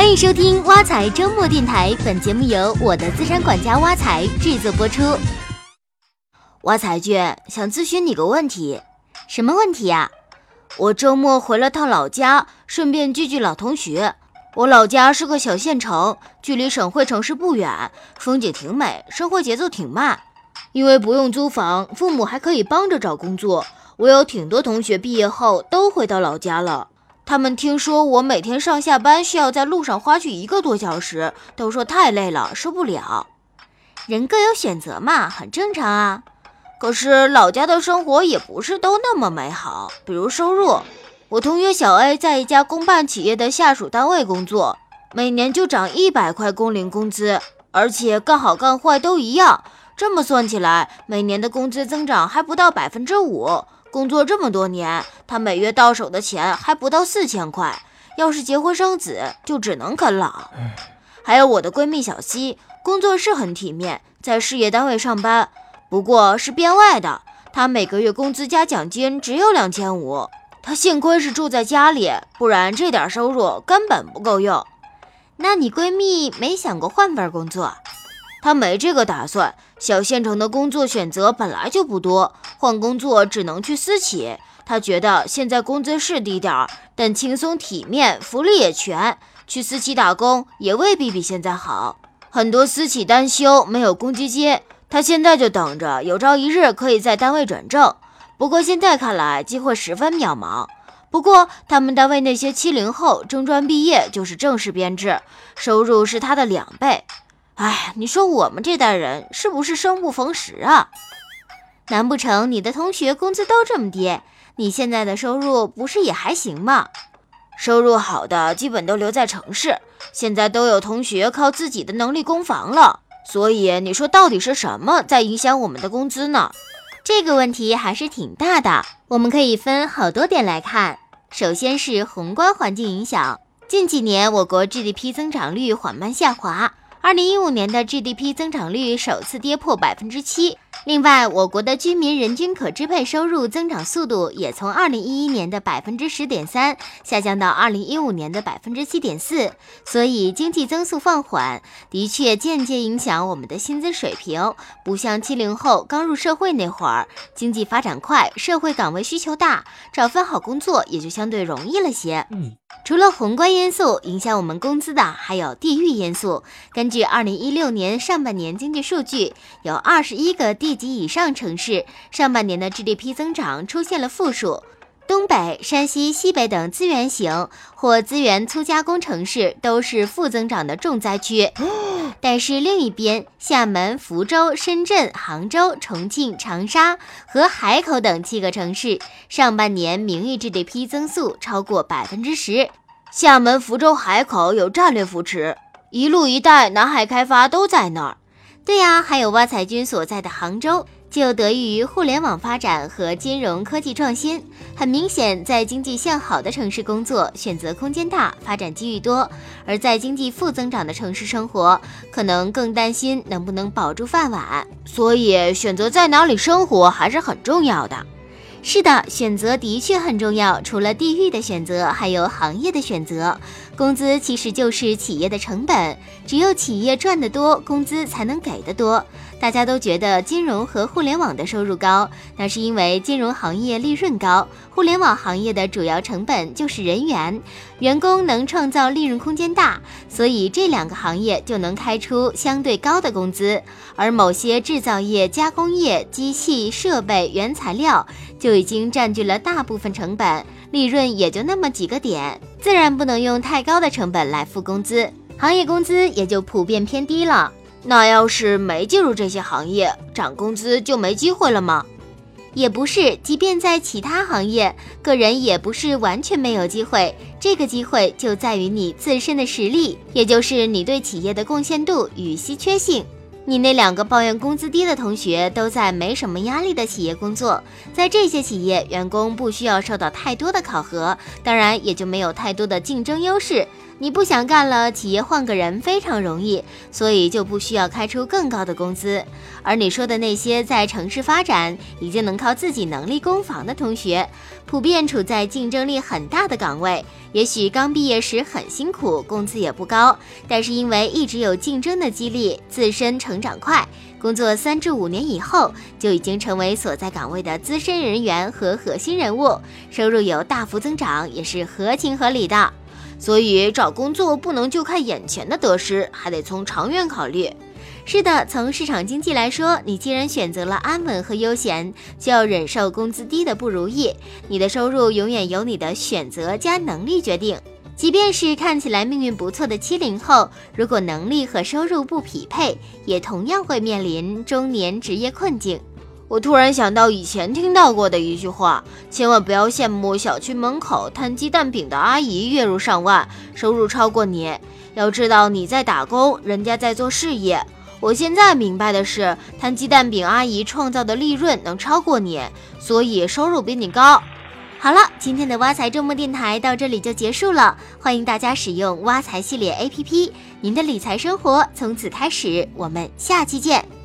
欢迎收听挖财周末电台，本节目由我的资产管家挖财制作播出。挖财君想咨询你个问题，什么问题呀？我周末回了趟老家，顺便聚聚老同学。我老家是个小县城，距离省会城市不远，风景挺美，生活节奏挺慢。因为不用租房，父母还可以帮着找工作。我有挺多同学毕业后都回到老家了。他们听说我每天上下班需要在路上花去一个多小时，都说太累了，受不了。人各有选择嘛，很正常啊。可是老家的生活也不是都那么美好，比如收入。我同学小 A 在一家公办企业的下属单位工作，每年就涨一百块工龄工资，而且干好干坏都一样。这么算起来，每年的工资增长还不到百分之五。工作这么多年，他每月到手的钱还不到四千块。要是结婚生子，就只能啃老。还有我的闺蜜小西，工作是很体面，在事业单位上班，不过是编外的。她每个月工资加奖金只有两千五。她幸亏是住在家里，不然这点收入根本不够用。那你闺蜜没想过换份工作？她没这个打算。小县城的工作选择本来就不多，换工作只能去私企。他觉得现在工资是低点儿，但轻松体面，福利也全。去私企打工也未必比现在好。很多私企单休，没有公积金。他现在就等着有朝一日可以在单位转正。不过现在看来，机会十分渺茫。不过他们单位那些七零后中专毕业就是正式编制，收入是他的两倍。哎，你说我们这代人是不是生不逢时啊？难不成你的同学工资都这么低？你现在的收入不是也还行吗？收入好的基本都留在城市，现在都有同学靠自己的能力供房了。所以你说到底是什么在影响我们的工资呢？这个问题还是挺大的，我们可以分好多点来看。首先是宏观环境影响，近几年我国 GDP 增长率缓慢下滑。二零一五年的 GDP 增长率首次跌破百分之七。另外，我国的居民人均可支配收入增长速度也从二零一一年的百分之十点三下降到二零一五年的百分之七点四。所以，经济增速放缓的确间接影响我们的薪资水平。不像七零后刚入社会那会儿，经济发展快，社会岗位需求大，找份好工作也就相对容易了些。嗯。除了宏观因素影响我们工资的，还有地域因素。根据二零一六年上半年经济数据，有二十一个地级以上城市上半年的 GDP 增长出现了负数。东北、山西、西北等资源型或资源粗加工城市都是负增长的重灾区。但是另一边，厦门、福州、深圳、杭州、重庆、长沙和海口等七个城市上半年名义 GDP 增速超过百分之十。厦门、福州、海口有战略扶持，一路一带、南海开发都在那儿。对呀，还有挖财军所在的杭州。就得益于互联网发展和金融科技创新，很明显，在经济向好的城市工作选择空间大，发展机遇多；而在经济负增长的城市生活，可能更担心能不能保住饭碗。所以，选择在哪里生活还是很重要的。是的，选择的确很重要。除了地域的选择，还有行业的选择。工资其实就是企业的成本，只有企业赚得多，工资才能给得多。大家都觉得金融和互联网的收入高，那是因为金融行业利润高，互联网行业的主要成本就是人员，员工能创造利润空间大，所以这两个行业就能开出相对高的工资。而某些制造业、加工业、机器设备、原材料就已经占据了大部分成本，利润也就那么几个点，自然不能用太高的成本来付工资，行业工资也就普遍偏低了。那要是没进入这些行业，涨工资就没机会了吗？也不是，即便在其他行业，个人也不是完全没有机会。这个机会就在于你自身的实力，也就是你对企业的贡献度与稀缺性。你那两个抱怨工资低的同学，都在没什么压力的企业工作，在这些企业，员工不需要受到太多的考核，当然也就没有太多的竞争优势。你不想干了，企业换个人非常容易，所以就不需要开出更高的工资。而你说的那些在城市发展、已经能靠自己能力攻防的同学，普遍处在竞争力很大的岗位。也许刚毕业时很辛苦，工资也不高，但是因为一直有竞争的激励，自身成长快，工作三至五年以后，就已经成为所在岗位的资深人员和核心人物，收入有大幅增长，也是合情合理的。所以找工作不能就看眼前的得失，还得从长远考虑。是的，从市场经济来说，你既然选择了安稳和悠闲，就要忍受工资低的不如意。你的收入永远由你的选择加能力决定。即便是看起来命运不错的七零后，如果能力和收入不匹配，也同样会面临中年职业困境。我突然想到以前听到过的一句话：千万不要羡慕小区门口摊鸡蛋饼的阿姨月入上万，收入超过你。要知道你在打工，人家在做事业。我现在明白的是，摊鸡蛋饼阿姨创造的利润能超过你，所以收入比你高。好了，今天的挖财周末电台到这里就结束了。欢迎大家使用挖财系列 APP，您的理财生活从此开始。我们下期见。